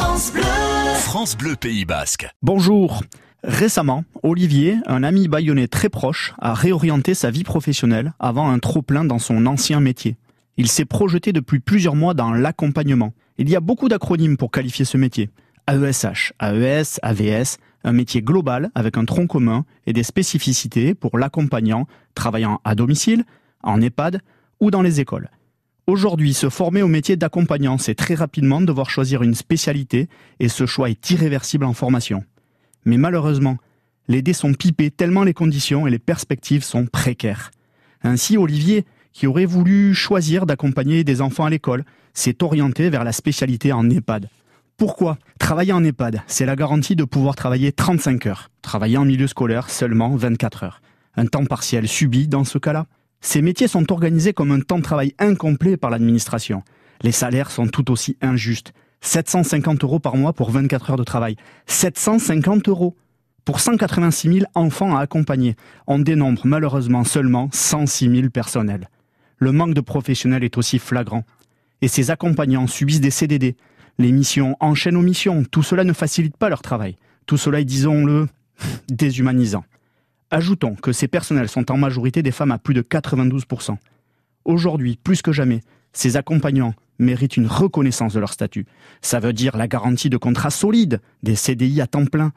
France Bleu. France Bleu Pays Basque. Bonjour. Récemment, Olivier, un ami baïonné très proche, a réorienté sa vie professionnelle avant un trop-plein dans son ancien métier. Il s'est projeté depuis plusieurs mois dans l'accompagnement. Il y a beaucoup d'acronymes pour qualifier ce métier. AESH, AES, AVS, un métier global avec un tronc commun et des spécificités pour l'accompagnant travaillant à domicile, en EHPAD ou dans les écoles. Aujourd'hui, se former au métier d'accompagnant, c'est très rapidement devoir choisir une spécialité et ce choix est irréversible en formation. Mais malheureusement, les dés sont pipés tellement les conditions et les perspectives sont précaires. Ainsi, Olivier, qui aurait voulu choisir d'accompagner des enfants à l'école, s'est orienté vers la spécialité en EHPAD. Pourquoi Travailler en EHPAD, c'est la garantie de pouvoir travailler 35 heures. Travailler en milieu scolaire, seulement 24 heures. Un temps partiel subi dans ce cas-là? Ces métiers sont organisés comme un temps de travail incomplet par l'administration. Les salaires sont tout aussi injustes. 750 euros par mois pour 24 heures de travail. 750 euros pour 186 000 enfants à accompagner. On dénombre malheureusement seulement 106 000 personnels. Le manque de professionnels est aussi flagrant. Et ces accompagnants subissent des CDD, les missions enchaînent aux missions. Tout cela ne facilite pas leur travail. Tout cela est, disons-le, déshumanisant. Ajoutons que ces personnels sont en majorité des femmes à plus de 92%. Aujourd'hui, plus que jamais, ces accompagnants méritent une reconnaissance de leur statut. Ça veut dire la garantie de contrats solides, des CDI à temps plein.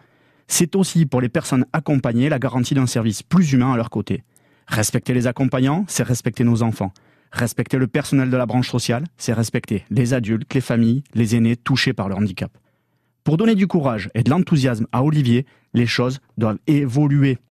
C'est aussi pour les personnes accompagnées la garantie d'un service plus humain à leur côté. Respecter les accompagnants, c'est respecter nos enfants. Respecter le personnel de la branche sociale, c'est respecter les adultes, les familles, les aînés touchés par le handicap. Pour donner du courage et de l'enthousiasme à Olivier, les choses doivent évoluer.